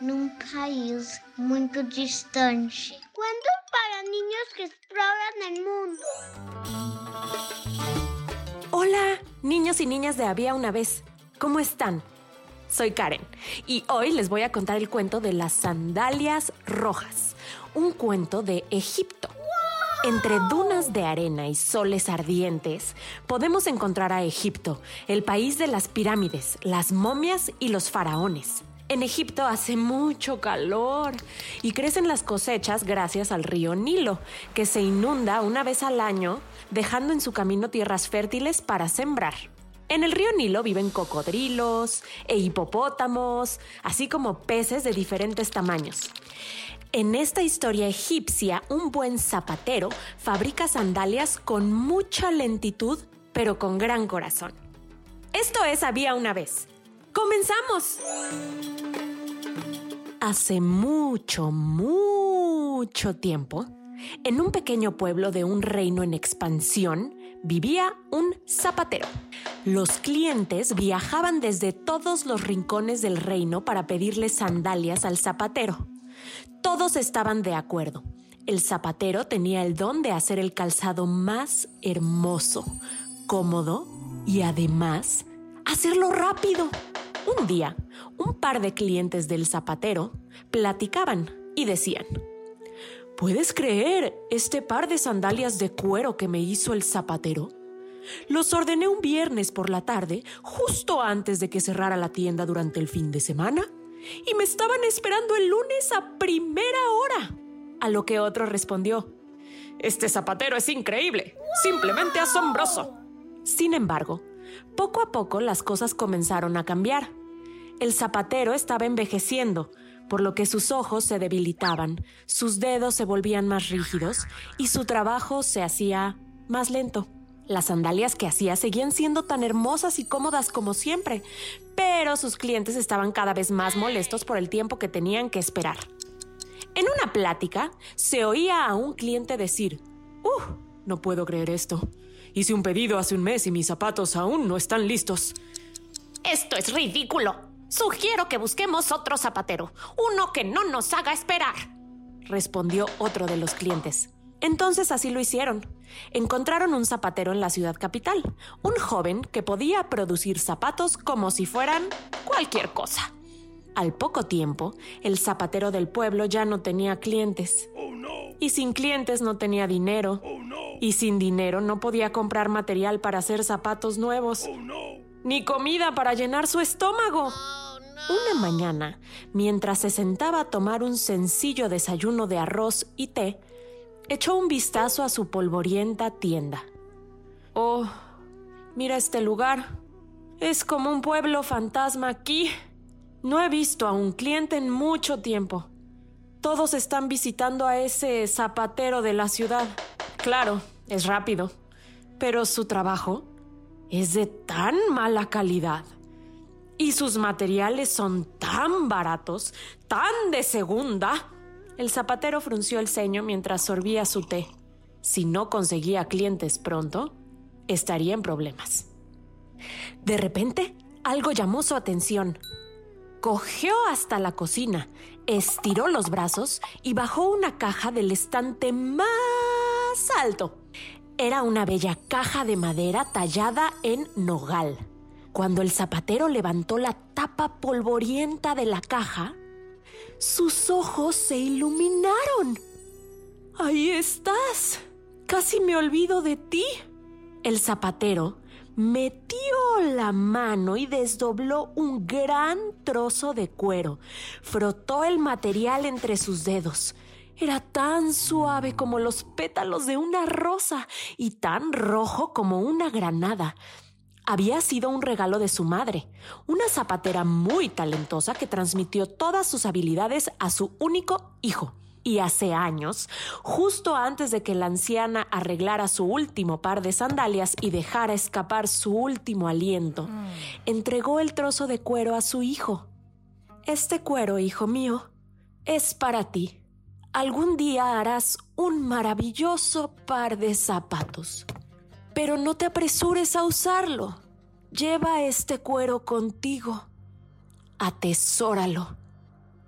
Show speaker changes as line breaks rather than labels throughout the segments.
num país muito distante. Cuentos para niños que exploran el mundo.
Hola, niños y niñas de Había una vez. ¿Cómo están? Soy Karen y hoy les voy a contar el cuento de las sandalias rojas, un cuento de Egipto. Entre dunas de arena y soles ardientes, podemos encontrar a Egipto, el país de las pirámides, las momias y los faraones. En Egipto hace mucho calor y crecen las cosechas gracias al río Nilo, que se inunda una vez al año, dejando en su camino tierras fértiles para sembrar. En el río Nilo viven cocodrilos e hipopótamos, así como peces de diferentes tamaños. En esta historia egipcia, un buen zapatero fabrica sandalias con mucha lentitud, pero con gran corazón. Esto es Había una vez. ¡Comenzamos! Hace mucho, mucho tiempo, en un pequeño pueblo de un reino en expansión, vivía un zapatero. Los clientes viajaban desde todos los rincones del reino para pedirle sandalias al zapatero. Todos estaban de acuerdo. El zapatero tenía el don de hacer el calzado más hermoso, cómodo y además hacerlo rápido. Un día, un par de clientes del zapatero platicaban y decían, ¿Puedes creer este par de sandalias de cuero que me hizo el zapatero? Los ordené un viernes por la tarde, justo antes de que cerrara la tienda durante el fin de semana, y me estaban esperando el lunes a primera hora. A lo que otro respondió, Este zapatero es increíble, simplemente asombroso. Sin embargo, poco a poco las cosas comenzaron a cambiar. El zapatero estaba envejeciendo, por lo que sus ojos se debilitaban, sus dedos se volvían más rígidos y su trabajo se hacía más lento. Las sandalias que hacía seguían siendo tan hermosas y cómodas como siempre, pero sus clientes estaban cada vez más molestos por el tiempo que tenían que esperar. En una plática, se oía a un cliente decir, ¡Uh! No puedo creer esto. Hice un pedido hace un mes y mis zapatos aún no están listos. Esto es ridículo. Sugiero que busquemos otro zapatero, uno que no nos haga esperar, respondió otro de los clientes. Entonces así lo hicieron. Encontraron un zapatero en la ciudad capital, un joven que podía producir zapatos como si fueran cualquier cosa. Al poco tiempo, el zapatero del pueblo ya no tenía clientes. Y sin clientes no tenía dinero. Y sin dinero no podía comprar material para hacer zapatos nuevos. Ni comida para llenar su estómago. Una mañana, mientras se sentaba a tomar un sencillo desayuno de arroz y té, echó un vistazo a su polvorienta tienda. Oh, mira este lugar. Es como un pueblo fantasma aquí. No he visto a un cliente en mucho tiempo. Todos están visitando a ese zapatero de la ciudad. Claro, es rápido, pero su trabajo es de tan mala calidad. Y sus materiales son tan baratos, tan de segunda. El zapatero frunció el ceño mientras sorbía su té. Si no conseguía clientes pronto, estaría en problemas. De repente, algo llamó su atención. Cogió hasta la cocina, estiró los brazos y bajó una caja del estante más alto. Era una bella caja de madera tallada en nogal. Cuando el zapatero levantó la tapa polvorienta de la caja, sus ojos se iluminaron. Ahí estás. Casi me olvido de ti. El zapatero metió la mano y desdobló un gran trozo de cuero. Frotó el material entre sus dedos. Era tan suave como los pétalos de una rosa y tan rojo como una granada. Había sido un regalo de su madre, una zapatera muy talentosa que transmitió todas sus habilidades a su único hijo. Y hace años, justo antes de que la anciana arreglara su último par de sandalias y dejara escapar su último aliento, entregó el trozo de cuero a su hijo. Este cuero, hijo mío, es para ti. Algún día harás un maravilloso par de zapatos. Pero no te apresures a usarlo. Lleva este cuero contigo. Atesóralo.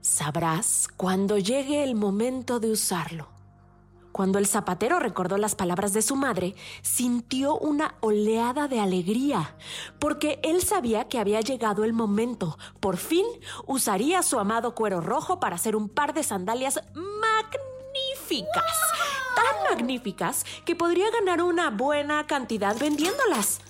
Sabrás cuando llegue el momento de usarlo. Cuando el zapatero recordó las palabras de su madre, sintió una oleada de alegría, porque él sabía que había llegado el momento. Por fin usaría su amado cuero rojo para hacer un par de sandalias Tan magníficas que podría ganar una buena cantidad vendiéndolas.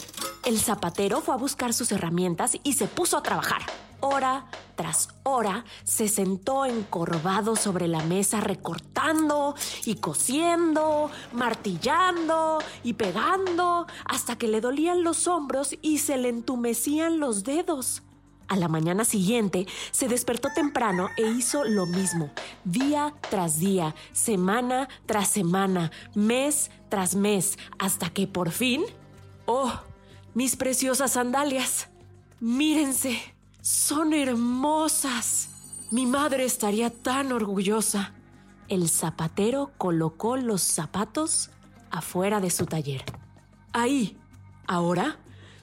El zapatero fue a buscar sus herramientas y se puso a trabajar. Hora tras hora se sentó encorvado sobre la mesa recortando y cosiendo, martillando y pegando hasta que le dolían los hombros y se le entumecían los dedos. A la mañana siguiente se despertó temprano e hizo lo mismo, día tras día, semana tras semana, mes tras mes, hasta que por fin... ¡Oh! Mis preciosas sandalias. Mírense. Son hermosas. Mi madre estaría tan orgullosa. El zapatero colocó los zapatos afuera de su taller. Ahí, ahora,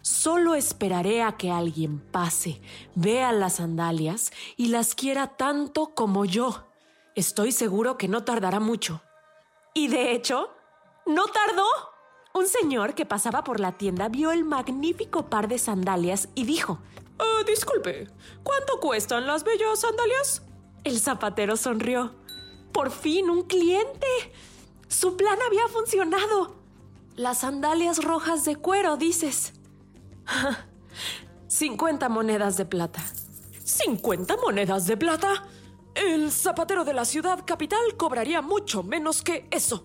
solo esperaré a que alguien pase, vea las sandalias y las quiera tanto como yo. Estoy seguro que no tardará mucho. Y de hecho, no tardó. Un señor que pasaba por la tienda vio el magnífico par de sandalias y dijo,
Ah, disculpe, ¿cuánto cuestan las bellas sandalias?
El zapatero sonrió. Por fin, un cliente. Su plan había funcionado. Las sandalias rojas de cuero, dices. 50 monedas de plata.
¿50 monedas de plata? El zapatero de la ciudad capital cobraría mucho menos que eso,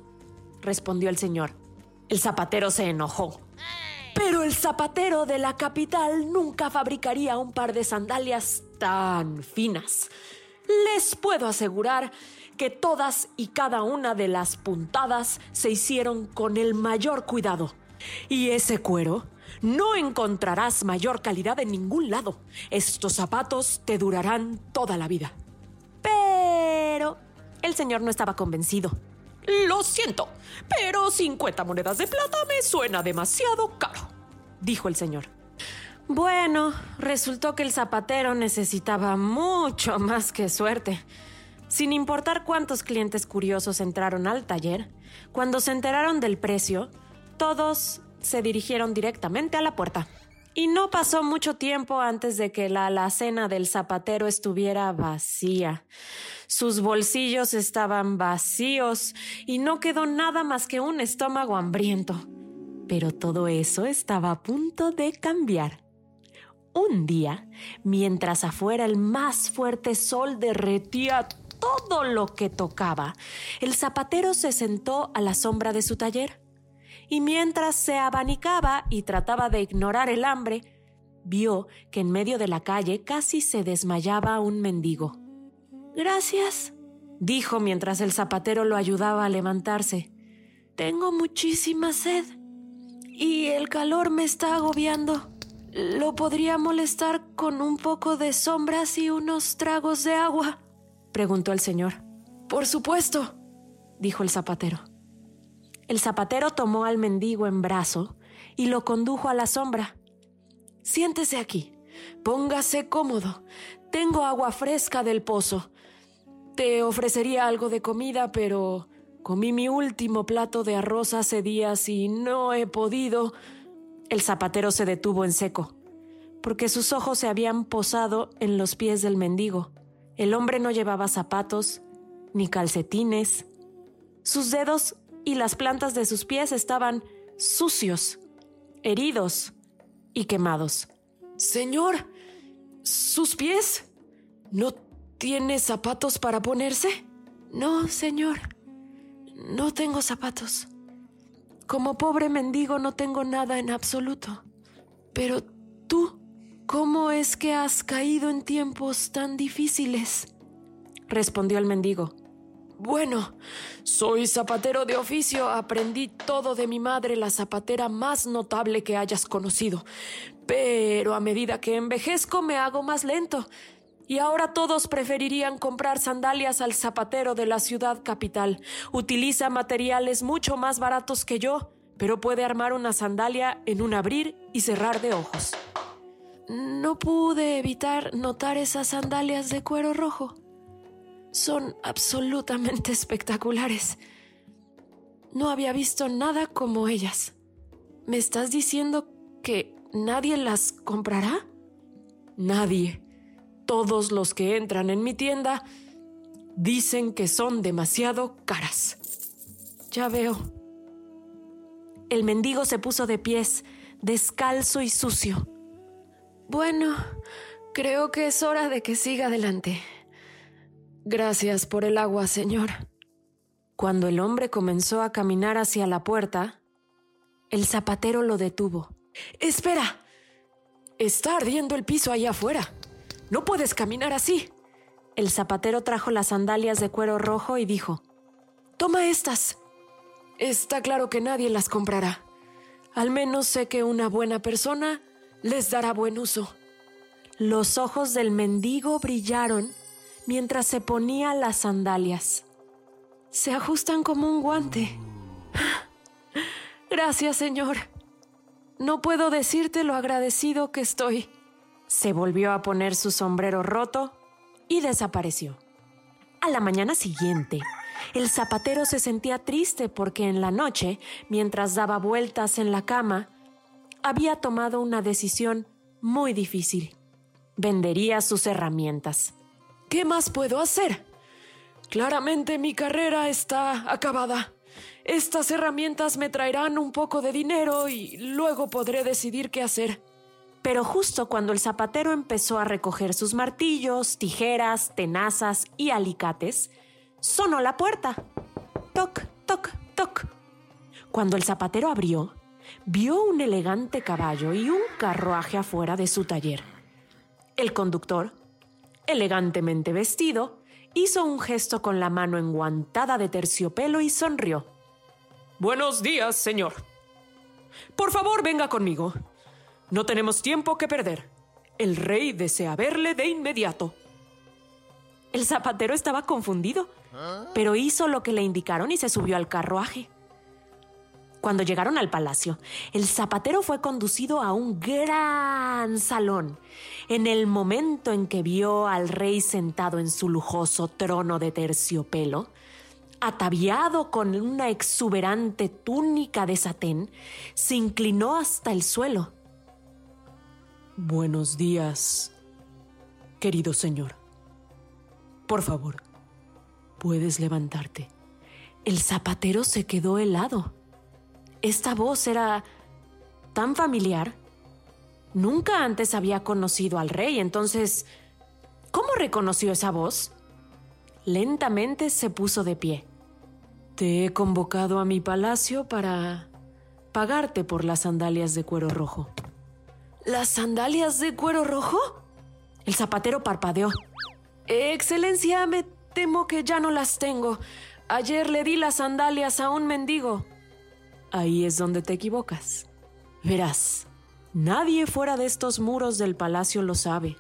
respondió el señor. El zapatero se enojó. Pero el zapatero de la capital nunca fabricaría un par de sandalias tan finas. Les puedo asegurar que todas y cada una de las puntadas se hicieron con el mayor cuidado. Y ese cuero no encontrarás mayor calidad en ningún lado. Estos zapatos te durarán toda la vida. Pero el señor no estaba convencido.
Lo siento, pero 50 monedas de plata me suena demasiado caro, dijo el señor.
Bueno, resultó que el zapatero necesitaba mucho más que suerte. Sin importar cuántos clientes curiosos entraron al taller, cuando se enteraron del precio, todos se dirigieron directamente a la puerta. Y no pasó mucho tiempo antes de que la alacena del zapatero estuviera vacía. Sus bolsillos estaban vacíos y no quedó nada más que un estómago hambriento. Pero todo eso estaba a punto de cambiar. Un día, mientras afuera el más fuerte sol derretía todo lo que tocaba, el zapatero se sentó a la sombra de su taller y mientras se abanicaba y trataba de ignorar el hambre, vio que en medio de la calle casi se desmayaba un mendigo. Gracias, dijo mientras el zapatero lo ayudaba a levantarse. Tengo muchísima sed y el calor me está agobiando. ¿Lo podría molestar con un poco de sombras y unos tragos de agua? preguntó el señor. Por supuesto, dijo el zapatero. El zapatero tomó al mendigo en brazo y lo condujo a la sombra. Siéntese aquí, póngase cómodo. Tengo agua fresca del pozo. Te ofrecería algo de comida, pero comí mi último plato de arroz hace días y no he podido. El zapatero se detuvo en seco, porque sus ojos se habían posado en los pies del mendigo. El hombre no llevaba zapatos, ni calcetines. Sus dedos y las plantas de sus pies estaban sucios, heridos, y quemados.
Señor, ¿sus pies? ¿No tiene zapatos para ponerse?
No, señor. No tengo zapatos. Como pobre mendigo no tengo nada en absoluto. Pero tú, ¿cómo es que has caído en tiempos tan difíciles? respondió el mendigo.
Bueno, soy zapatero de oficio, aprendí todo de mi madre, la zapatera más notable que hayas conocido. Pero a medida que envejezco me hago más lento. Y ahora todos preferirían comprar sandalias al zapatero de la ciudad capital. Utiliza materiales mucho más baratos que yo, pero puede armar una sandalia en un abrir y cerrar de ojos.
No pude evitar notar esas sandalias de cuero rojo son absolutamente espectaculares. No había visto nada como ellas. ¿Me estás diciendo que nadie las comprará?
Nadie. Todos los que entran en mi tienda dicen que son demasiado caras.
Ya veo. El mendigo se puso de pies, descalzo y sucio. Bueno, creo que es hora de que siga adelante.
Gracias por el agua, señor.
Cuando el hombre comenzó a caminar hacia la puerta, el zapatero lo detuvo.
Espera. Está ardiendo el piso allá afuera. No puedes caminar así.
El zapatero trajo las sandalias de cuero rojo y dijo,
Toma estas. Está claro que nadie las comprará. Al menos sé que una buena persona les dará buen uso.
Los ojos del mendigo brillaron mientras se ponía las sandalias. Se ajustan como un guante. Gracias, Señor. No puedo decirte lo agradecido que estoy. Se volvió a poner su sombrero roto y desapareció. A la mañana siguiente, el zapatero se sentía triste porque en la noche, mientras daba vueltas en la cama, había tomado una decisión muy difícil. Vendería sus herramientas.
¿Qué más puedo hacer? Claramente mi carrera está acabada. Estas herramientas me traerán un poco de dinero y luego podré decidir qué hacer.
Pero justo cuando el zapatero empezó a recoger sus martillos, tijeras, tenazas y alicates, sonó la puerta. Toc, toc, toc. Cuando el zapatero abrió, vio un elegante caballo y un carruaje afuera de su taller. El conductor elegantemente vestido, hizo un gesto con la mano enguantada de terciopelo y sonrió.
Buenos días, señor. Por favor, venga conmigo. No tenemos tiempo que perder. El rey desea verle de inmediato.
El zapatero estaba confundido, pero hizo lo que le indicaron y se subió al carruaje. Cuando llegaron al palacio, el zapatero fue conducido a un gran salón. En el momento en que vio al rey sentado en su lujoso trono de terciopelo, ataviado con una exuberante túnica de satén, se inclinó hasta el suelo.
Buenos días, querido señor. Por favor, puedes levantarte.
El zapatero se quedó helado. Esta voz era tan familiar. Nunca antes había conocido al rey, entonces, ¿cómo reconoció esa voz? Lentamente se puso de pie.
Te he convocado a mi palacio para pagarte por las sandalias de cuero rojo.
¿Las sandalias de cuero rojo? El zapatero parpadeó.
Excelencia, me temo que ya no las tengo. Ayer le di las sandalias a un mendigo.
Ahí es donde te equivocas. Verás, nadie fuera de estos muros del palacio lo sabe,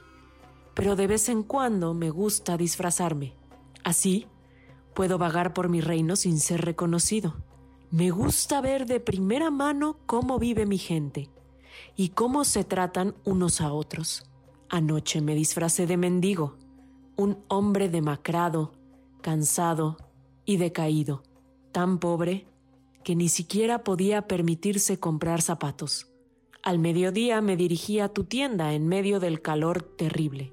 pero de vez en cuando me gusta disfrazarme. Así puedo vagar por mi reino sin ser reconocido. Me gusta ver de primera mano cómo vive mi gente y cómo se tratan unos a otros. Anoche me disfracé de mendigo, un hombre demacrado, cansado y decaído, tan pobre que ni siquiera podía permitirse comprar zapatos. Al mediodía me dirigí a tu tienda en medio del calor terrible.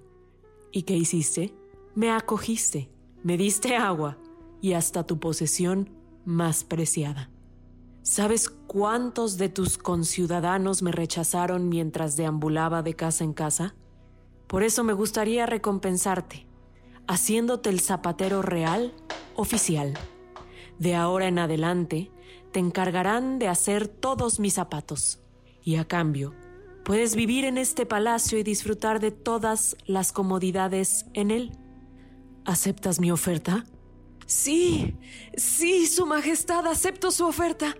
¿Y qué hiciste? Me acogiste, me diste agua y hasta tu posesión más preciada. ¿Sabes cuántos de tus conciudadanos me rechazaron mientras deambulaba de casa en casa? Por eso me gustaría recompensarte, haciéndote el zapatero real oficial. De ahora en adelante, te encargarán de hacer todos mis zapatos. Y a cambio, puedes vivir en este palacio y disfrutar de todas las comodidades en él. ¿Aceptas mi oferta? Sí, sí, Su Majestad, acepto su oferta.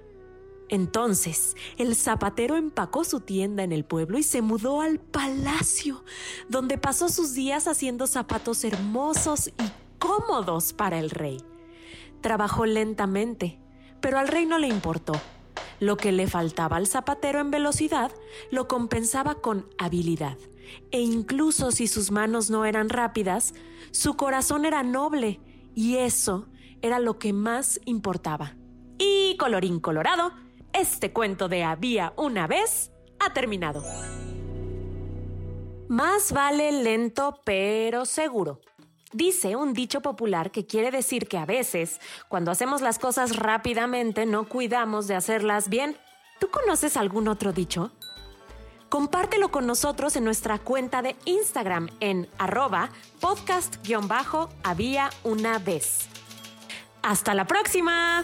Entonces, el zapatero empacó su tienda en el pueblo y se mudó al palacio, donde pasó sus días haciendo zapatos hermosos y cómodos para el rey. Trabajó lentamente, pero al rey no le importó. Lo que le faltaba al zapatero en velocidad lo compensaba con habilidad. E incluso si sus manos no eran rápidas, su corazón era noble y eso era lo que más importaba. Y colorín colorado, este cuento de había una vez ha terminado. Más vale lento pero seguro. Dice un dicho popular que quiere decir que a veces, cuando hacemos las cosas rápidamente, no cuidamos de hacerlas bien. ¿Tú conoces algún otro dicho? Compártelo con nosotros en nuestra cuenta de Instagram en arroba podcast-había una vez. ¡Hasta la próxima!